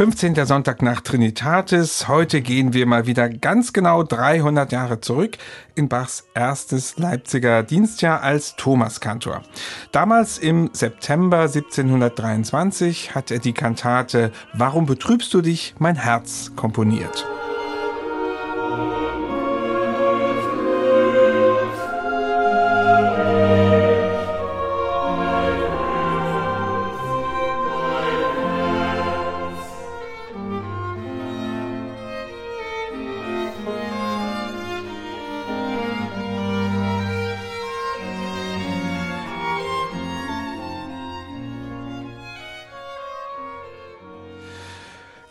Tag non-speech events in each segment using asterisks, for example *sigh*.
15. Sonntag nach Trinitatis. Heute gehen wir mal wieder ganz genau 300 Jahre zurück in Bachs erstes Leipziger Dienstjahr als Thomaskantor. Damals im September 1723 hat er die Kantate Warum betrübst du dich, mein Herz komponiert.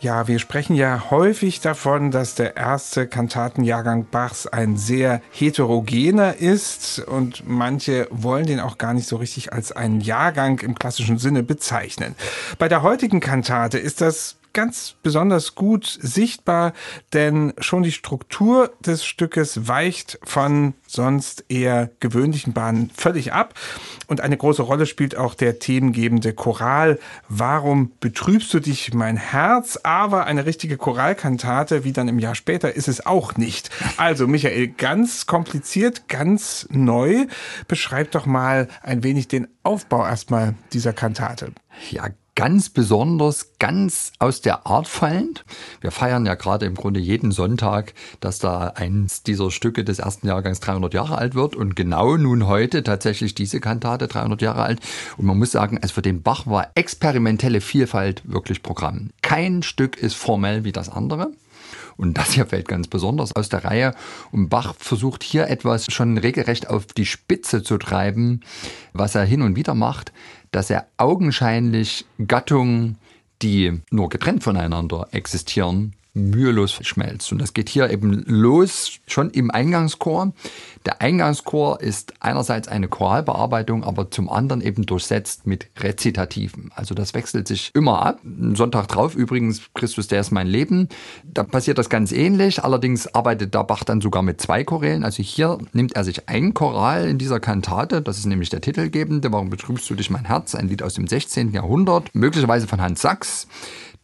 Ja, wir sprechen ja häufig davon, dass der erste Kantatenjahrgang Bachs ein sehr heterogener ist und manche wollen den auch gar nicht so richtig als einen Jahrgang im klassischen Sinne bezeichnen. Bei der heutigen Kantate ist das ganz besonders gut sichtbar, denn schon die Struktur des Stückes weicht von sonst eher gewöhnlichen Bahnen völlig ab. Und eine große Rolle spielt auch der themengebende Choral. Warum betrübst du dich, mein Herz? Aber eine richtige Choralkantate, wie dann im Jahr später, ist es auch nicht. Also, Michael, ganz kompliziert, ganz neu. Beschreib doch mal ein wenig den Aufbau erstmal dieser Kantate. Ja, ganz besonders, ganz aus der Art fallend. Wir feiern ja gerade im Grunde jeden Sonntag, dass da eins dieser Stücke des ersten Jahrgangs 300 Jahre alt wird und genau nun heute tatsächlich diese Kantate 300 Jahre alt. Und man muss sagen, also für den Bach war experimentelle Vielfalt wirklich Programm. Kein Stück ist formell wie das andere. Und das hier fällt ganz besonders aus der Reihe. Und Bach versucht hier etwas schon regelrecht auf die Spitze zu treiben, was er hin und wieder macht dass er augenscheinlich Gattungen, die nur getrennt voneinander existieren, mühelos schmelzt. Und das geht hier eben los, schon im Eingangschor. Der Eingangschor ist einerseits eine Choralbearbeitung, aber zum anderen eben durchsetzt mit Rezitativen. Also das wechselt sich immer ab. Sonntag drauf übrigens, Christus, der ist mein Leben. Da passiert das ganz ähnlich. Allerdings arbeitet der Bach dann sogar mit zwei Chorälen. Also hier nimmt er sich ein Choral in dieser Kantate. Das ist nämlich der titelgebende. Warum betrübst du dich mein Herz? Ein Lied aus dem 16. Jahrhundert. Möglicherweise von Hans Sachs.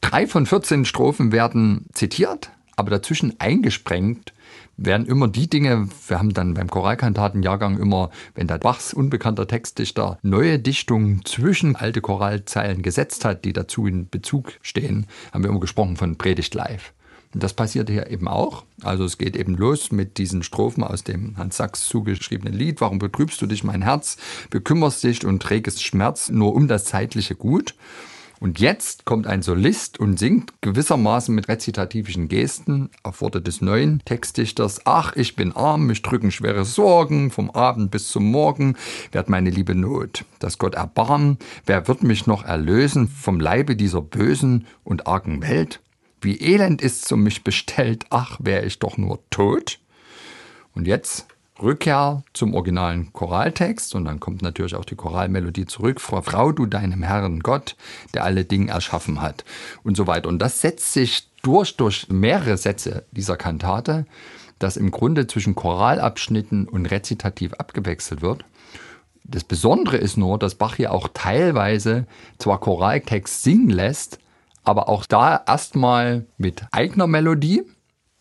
Drei von 14 Strophen werden zitiert, aber dazwischen eingesprengt werden immer die Dinge, wir haben dann beim Choralkantatenjahrgang immer, wenn der Bachs unbekannter Textdichter neue Dichtungen zwischen alte Choralzeilen gesetzt hat, die dazu in Bezug stehen, haben wir immer gesprochen von Predigt live. Und das passiert hier eben auch. Also es geht eben los mit diesen Strophen aus dem Hans Sachs zugeschriebenen Lied. Warum betrübst du dich, mein Herz? Bekümmerst dich und trägest Schmerz nur um das zeitliche Gut. Und jetzt kommt ein Solist und singt gewissermaßen mit rezitativischen Gesten auf Worte des neuen Textdichters. Ach, ich bin arm, mich drücken schwere Sorgen, vom Abend bis zum Morgen werd meine liebe Not. Dass Gott erbarmen, wer wird mich noch erlösen vom Leibe dieser bösen und argen Welt? Wie elend ist's um mich bestellt, ach, wär ich doch nur tot. Und jetzt Rückkehr zum originalen Choraltext und dann kommt natürlich auch die Choralmelodie zurück. Frau, Frau, du deinem Herrn Gott, der alle Dinge erschaffen hat und so weiter. Und das setzt sich durch, durch mehrere Sätze dieser Kantate, dass im Grunde zwischen Choralabschnitten und Rezitativ abgewechselt wird. Das Besondere ist nur, dass Bach hier auch teilweise zwar Choraltext singen lässt, aber auch da erstmal mit eigener Melodie,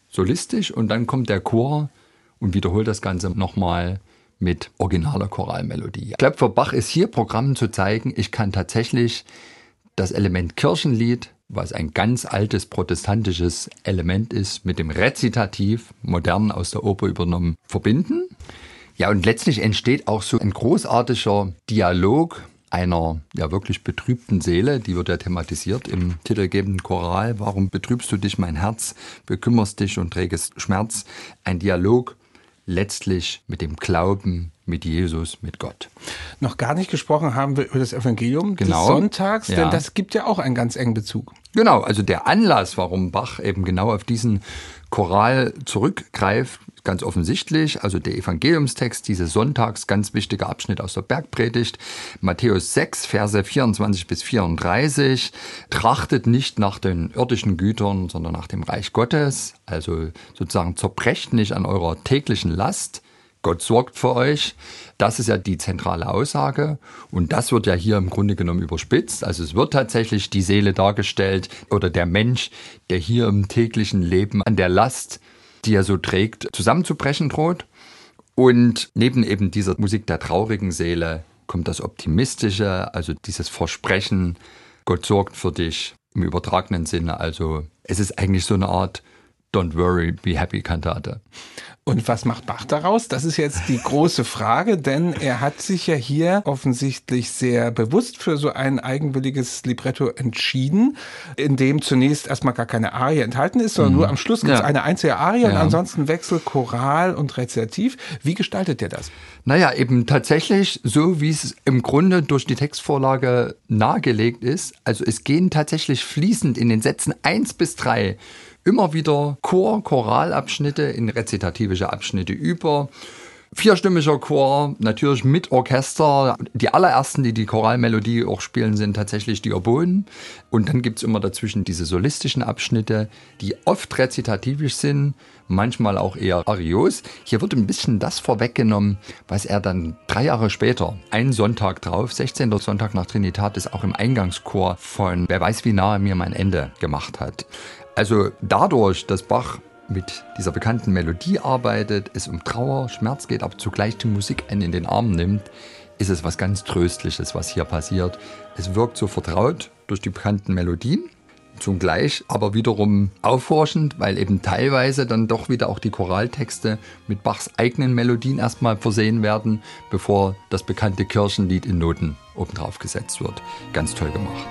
solistisch, und dann kommt der Chor und wiederholt das Ganze nochmal mit originaler Choralmelodie. Für Bach ist hier Programm zu zeigen, ich kann tatsächlich das Element Kirchenlied, was ein ganz altes protestantisches Element ist, mit dem Rezitativ, modern aus der Oper übernommen, verbinden. Ja, und letztlich entsteht auch so ein großartiger Dialog einer ja wirklich betrübten Seele, die wird ja thematisiert im titelgebenden Choral. Warum betrübst du dich, mein Herz, bekümmerst dich und trägest Schmerz? Ein Dialog letztlich mit dem Glauben, mit Jesus, mit Gott. Noch gar nicht gesprochen haben wir über das Evangelium genau. des Sonntags, ja. denn das gibt ja auch einen ganz engen Bezug. Genau, also der Anlass, warum Bach eben genau auf diesen Choral zurückgreift, ganz offensichtlich. Also der Evangeliumstext dieses Sonntags, ganz wichtiger Abschnitt aus der Bergpredigt. Matthäus 6, Verse 24 bis 34. Trachtet nicht nach den irdischen Gütern, sondern nach dem Reich Gottes. Also sozusagen zerbrecht nicht an eurer täglichen Last. Gott sorgt für euch. Das ist ja die zentrale Aussage. Und das wird ja hier im Grunde genommen überspitzt. Also es wird tatsächlich die Seele dargestellt oder der Mensch, der hier im täglichen Leben an der Last, die er so trägt, zusammenzubrechen droht. Und neben eben dieser Musik der traurigen Seele kommt das Optimistische, also dieses Versprechen, Gott sorgt für dich im übertragenen Sinne. Also es ist eigentlich so eine Art Don't Worry, Be Happy Kantate. Und was macht Bach daraus? Das ist jetzt die große Frage, denn er hat sich ja hier offensichtlich sehr bewusst für so ein eigenwilliges Libretto entschieden, in dem zunächst erstmal gar keine Arie enthalten ist, sondern mhm. nur am Schluss gibt es ja. eine einzige Arie ja. und ansonsten Wechsel Choral und Rezitativ. Wie gestaltet der das? Naja, eben tatsächlich so, wie es im Grunde durch die Textvorlage nahegelegt ist. Also es gehen tatsächlich fließend in den Sätzen eins bis drei immer wieder Chor, Choralabschnitte in rezitativische Abschnitte über. Vierstimmiger Chor, natürlich mit Orchester. Die allerersten, die die Choralmelodie auch spielen, sind tatsächlich die Oboen. Und dann gibt's immer dazwischen diese solistischen Abschnitte, die oft rezitativisch sind, manchmal auch eher arios. Hier wird ein bisschen das vorweggenommen, was er dann drei Jahre später, einen Sonntag drauf, 16. Sonntag nach Trinitatis, auch im Eingangschor von Wer weiß, wie nahe mir mein Ende gemacht hat. Also dadurch, dass Bach mit dieser bekannten Melodie arbeitet, es um Trauer, Schmerz geht, aber zugleich die Musik einen in den Arm nimmt, ist es was ganz Tröstliches, was hier passiert. Es wirkt so vertraut durch die bekannten Melodien, zugleich aber wiederum aufforschend, weil eben teilweise dann doch wieder auch die Choraltexte mit Bachs eigenen Melodien erstmal versehen werden, bevor das bekannte Kirchenlied in Noten obendrauf gesetzt wird. Ganz toll gemacht.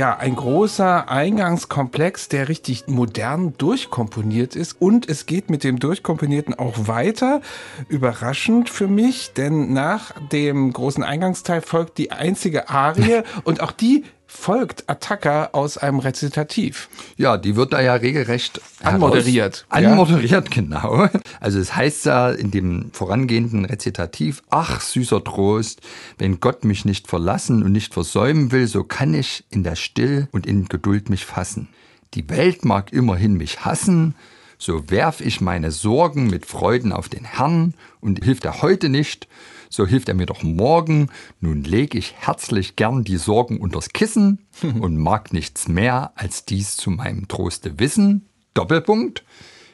Ja, ein großer Eingangskomplex, der richtig modern durchkomponiert ist. Und es geht mit dem Durchkomponierten auch weiter. Überraschend für mich, denn nach dem großen Eingangsteil folgt die einzige Arie *laughs* und auch die folgt Attacker aus einem Rezitativ. Ja, die wird da ja regelrecht anmoderiert. Anmoderiert, ja. *laughs* genau. Also es heißt ja in dem vorangehenden Rezitativ, ach süßer Trost, wenn Gott mich nicht verlassen und nicht versäumen will, so kann ich in der Still und in Geduld mich fassen. Die Welt mag immerhin mich hassen, so werf ich meine Sorgen mit Freuden auf den Herrn und hilft er heute nicht, so hilft er mir doch morgen. Nun leg ich herzlich gern die Sorgen unters Kissen *laughs* und mag nichts mehr als dies zu meinem Troste wissen. Doppelpunkt.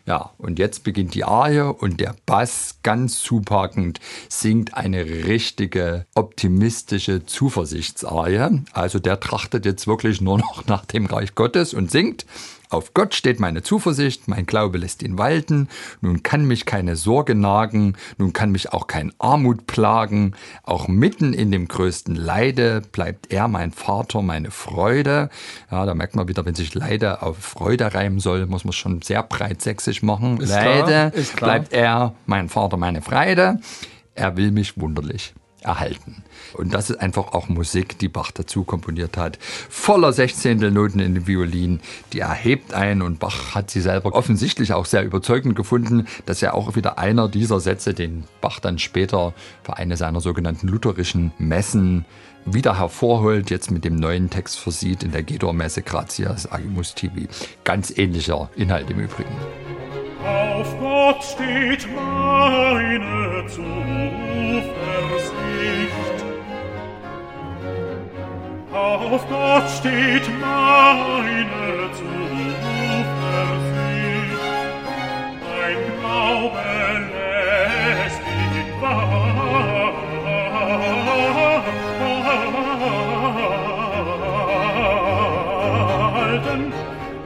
Ja, und jetzt beginnt die Arie und der Bass ganz zupackend singt eine richtige optimistische Zuversichtsarie. Also der trachtet jetzt wirklich nur noch nach dem Reich Gottes und singt auf Gott steht meine Zuversicht, mein Glaube lässt ihn walten, nun kann mich keine Sorge nagen, nun kann mich auch kein Armut plagen, auch mitten in dem größten Leide bleibt er mein Vater, meine Freude. Ja, da merkt man wieder, wenn sich Leide auf Freude reimen soll, muss man schon sehr breit sächsisch machen. Ist Leide klar, bleibt er mein Vater, meine Freude. Er will mich wunderlich erhalten. Und das ist einfach auch Musik, die Bach dazu komponiert hat. Voller Sechzehntelnoten in den Violin, die erhebt ein und Bach hat sie selber offensichtlich auch sehr überzeugend gefunden. Das ist ja auch wieder einer dieser Sätze, den Bach dann später für eine seiner sogenannten lutherischen Messen wieder hervorholt, jetzt mit dem neuen Text versieht in der Gedor-Messe Gratias Agimus Tibi. Ganz ähnlicher Inhalt im Übrigen. Auf Gott steht meine Zuversicht. auf Gott steht meine Zuversicht. Mein Glaube lässt ihn walten.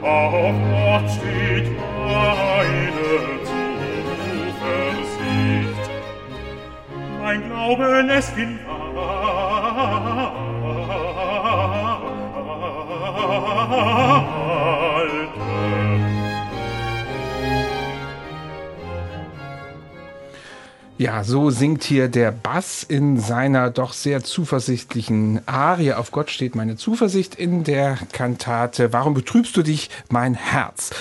Auf Gott steht meine Zuversicht. Mein Glaube lässt ihn walten. Ah! *laughs* Ja, so singt hier der Bass in seiner doch sehr zuversichtlichen Arie. Auf Gott steht meine Zuversicht in der Kantate. Warum betrübst du dich, mein Herz?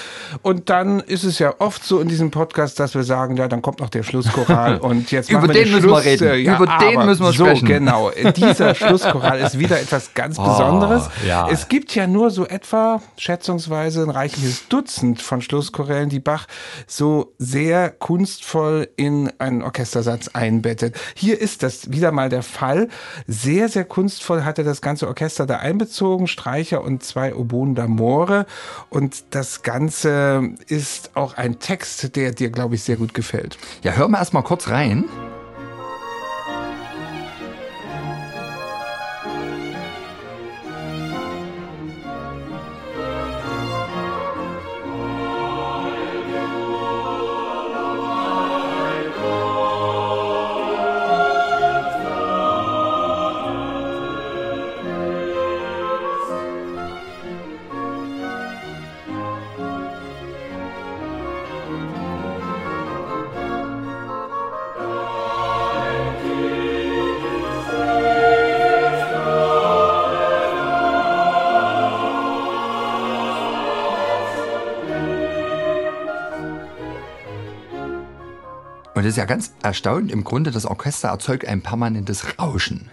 Und dann ist es ja oft so in diesem Podcast, dass wir sagen, ja, dann kommt noch der Schlusschoral *laughs* und jetzt Über machen wir den müssen wir reden. äh, Ja, Über den müssen wir so, sprechen. Genau, dieser *laughs* Schlusschoral ist wieder etwas ganz Oh, Besonderes. ja. Es gibt ja nur so etwa schätzungsweise ein reichliches Dutzend von Schlusschorälen, die Bach so sehr kunstvoll in einen Orchestersatz einbettet. Hier ist das wieder mal der Fall. Sehr, sehr kunstvoll hat er das ganze Orchester da einbezogen, Streicher und zwei Oboen d'Amore. Und das Ganze ist auch ein Text, der dir, glaube ich, sehr gut gefällt. Ja, hör mal erstmal kurz rein. Und das ist ja ganz erstaunlich. Im Grunde, das Orchester erzeugt ein permanentes Rauschen.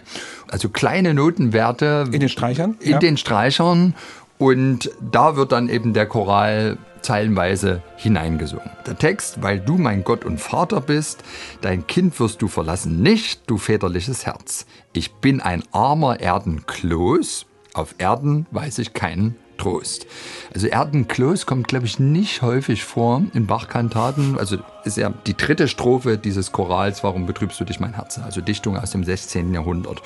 Also kleine Notenwerte In den Streichern? in Ja. den Streichern. Und da wird dann eben der Choral zeilenweise hineingesungen. Der Text, weil du mein Gott und Vater bist, dein Kind wirst du verlassen nicht, du väterliches Herz. Ich bin ein armer Erdenkloß, auf Erden weiß ich keinen Trost. Also Erdenkloß kommt, glaube ich, nicht häufig vor in Bach-Kantaten. Also ist ja die dritte Strophe dieses Chorals, warum betrübst du dich mein Herz? Also Dichtung aus dem 16. Jahrhundert.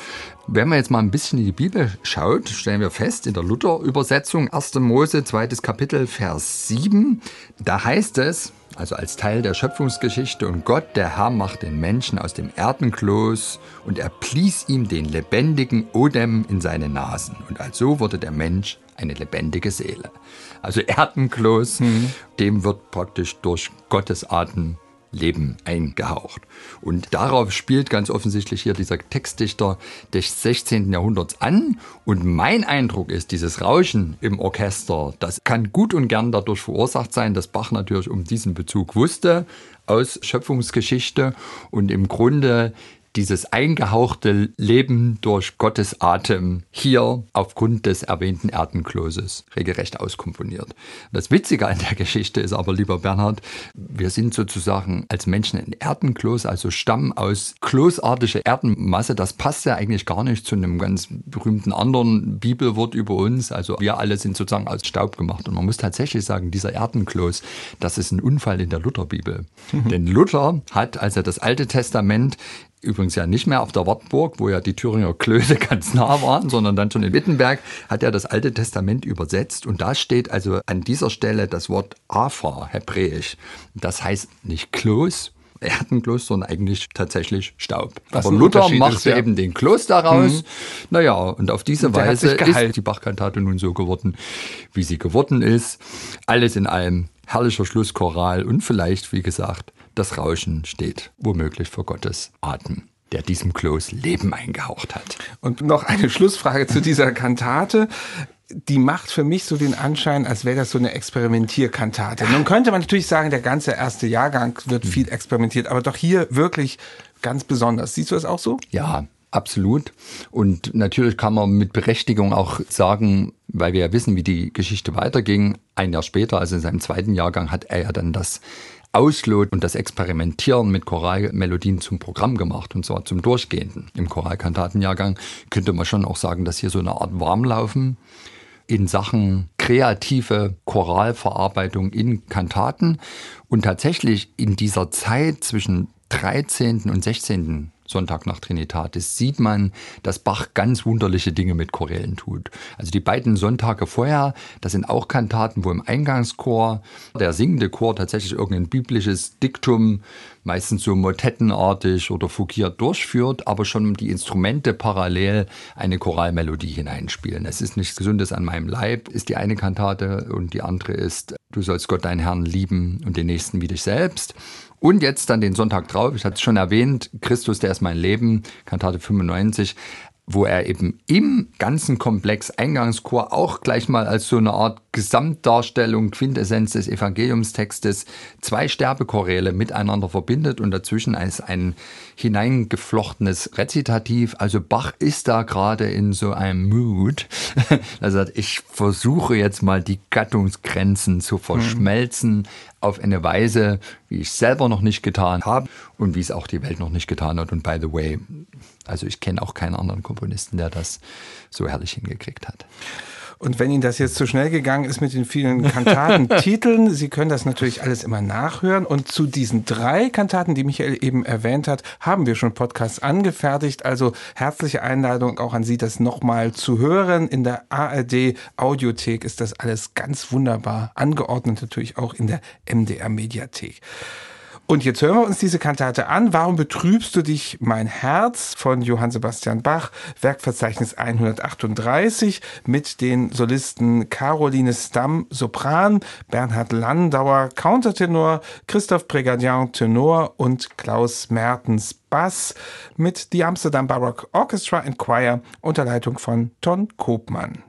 Wenn man jetzt mal ein bisschen in die Bibel schaut, stellen wir fest, in der Luther-Übersetzung, 1. Mose, zweites Kapitel, Vers 7, da heißt es, also als Teil der Schöpfungsgeschichte, und Gott, der Herr, macht den Menschen aus dem Erdenkloß und er blies ihm den lebendigen Odem in seine Nasen. Und also wurde der Mensch eine lebendige Seele. Also Erdenkloß, dem wird praktisch durch Gottes Atem Leben eingehaucht. Und darauf spielt ganz offensichtlich hier dieser Textdichter des 16. Jahrhunderts an. Und mein Eindruck ist, dieses Rauschen im Orchester, das kann gut und gern dadurch verursacht sein, dass Bach natürlich um diesen Bezug wusste aus Schöpfungsgeschichte und im Grunde dieses eingehauchte Leben durch Gottes Atem hier aufgrund des erwähnten Erdenkloses regelrecht auskomponiert. Das Witzige an der Geschichte ist aber, lieber Bernhard, wir sind sozusagen als Menschen ein Erdenklos, also stammen aus klosartiger Erdenmasse. Das passt ja eigentlich gar nicht zu einem ganz berühmten anderen Bibelwort über uns. Also wir alle sind sozusagen aus Staub gemacht. Und man muss tatsächlich sagen, dieser Erdenklos, das ist ein Unfall in der Lutherbibel. Denn Luther hat, als er das Alte Testament übrigens ja nicht mehr auf der Wartburg, wo ja die Thüringer Klöße *laughs* ganz nah waren, sondern dann schon in Wittenberg, hat er das Alte Testament übersetzt und da steht also an dieser Stelle das Wort Afa, hebräisch. Das heißt nicht Kloß, Erdenkloß, sondern eigentlich tatsächlich Staub. Was Aber Luther machte ist, ja. eben den Kloß daraus. Naja, und auf diese Und Weise ist die Bachkantate nun so geworden, wie sie geworden ist. Alles in allem herrlicher Schlusschoral und vielleicht, wie gesagt, das Rauschen steht womöglich für Gottes Atem, der diesem Kloß Leben eingehaucht hat. Und noch eine Schlussfrage zu dieser Kantate. Die macht für mich so den Anschein, als wäre das so eine Experimentierkantate. Nun könnte man natürlich sagen, der ganze erste Jahrgang wird viel experimentiert, aber doch hier wirklich ganz besonders. Siehst du das auch so? Ja, absolut. Und natürlich kann man mit Berechtigung auch sagen, weil wir ja wissen, wie die Geschichte weiterging, ein Jahr später, also in seinem zweiten Jahrgang, hat er ja dann das Auslot und das Experimentieren mit Choralmelodien zum Programm gemacht und zwar zum Durchgehenden. Im Choralkantatenjahrgang könnte man schon auch sagen, dass hier so eine Art Warmlaufen in Sachen kreative Choralverarbeitung in Kantaten und tatsächlich in dieser Zeit zwischen 13. und 16. Sonntag nach Trinitatis, sieht man, dass Bach ganz wunderliche Dinge mit Chorälen tut. Also die beiden Sonntage vorher, das sind auch Kantaten, wo im Eingangschor der singende Chor tatsächlich irgendein biblisches Diktum meistens so motettenartig oder fugiert durchführt, aber schon die Instrumente parallel eine Choralmelodie hineinspielen. Es ist nichts Gesundes an meinem Leib, ist die eine Kantate und die andere ist Du sollst Gott deinen Herrn lieben und den Nächsten wie dich selbst. Und jetzt dann den Sonntag drauf, ich hatte es schon erwähnt, Christus, der ist mein Leben, Kantate 95 wo er eben im ganzen Komplex Eingangschor auch gleich mal als so eine Art Gesamtdarstellung, Quintessenz des Evangeliumstextes zwei Sterbechoräle miteinander verbindet und dazwischen als ein hineingeflochtenes Rezitativ. Also Bach ist da gerade in so einem Mood. Er *laughs* sagt, ich versuche jetzt mal die Gattungsgrenzen zu verschmelzen mhm. auf eine Weise, wie ich selber noch nicht getan habe und wie es auch die Welt noch nicht getan hat. Und by the way, also ich kenne auch keinen anderen Komponisten, der das so herrlich hingekriegt hat. Und wenn Ihnen das jetzt zu schnell gegangen ist mit den vielen Kantatentiteln, *laughs* Sie können das natürlich alles immer nachhören. Und zu diesen drei Kantaten, die Michael eben erwähnt hat, haben wir schon Podcasts angefertigt. Also herzliche Einladung auch an Sie, das nochmal zu hören. In der ARD Audiothek ist das alles ganz wunderbar angeordnet, natürlich auch in der MDR Mediathek. Und jetzt hören wir uns diese Kantate an. Warum betrübst du dich, mein Herz von Johann Sebastian Bach, Werkverzeichnis 138 mit den Solisten Caroline Stamm, Sopran, Bernhard Landauer, Countertenor, Christoph Brigadian, Tenor und Klaus Mertens, Bass mit The Amsterdam Baroque Orchestra and Choir unter Leitung von Ton Kopmann.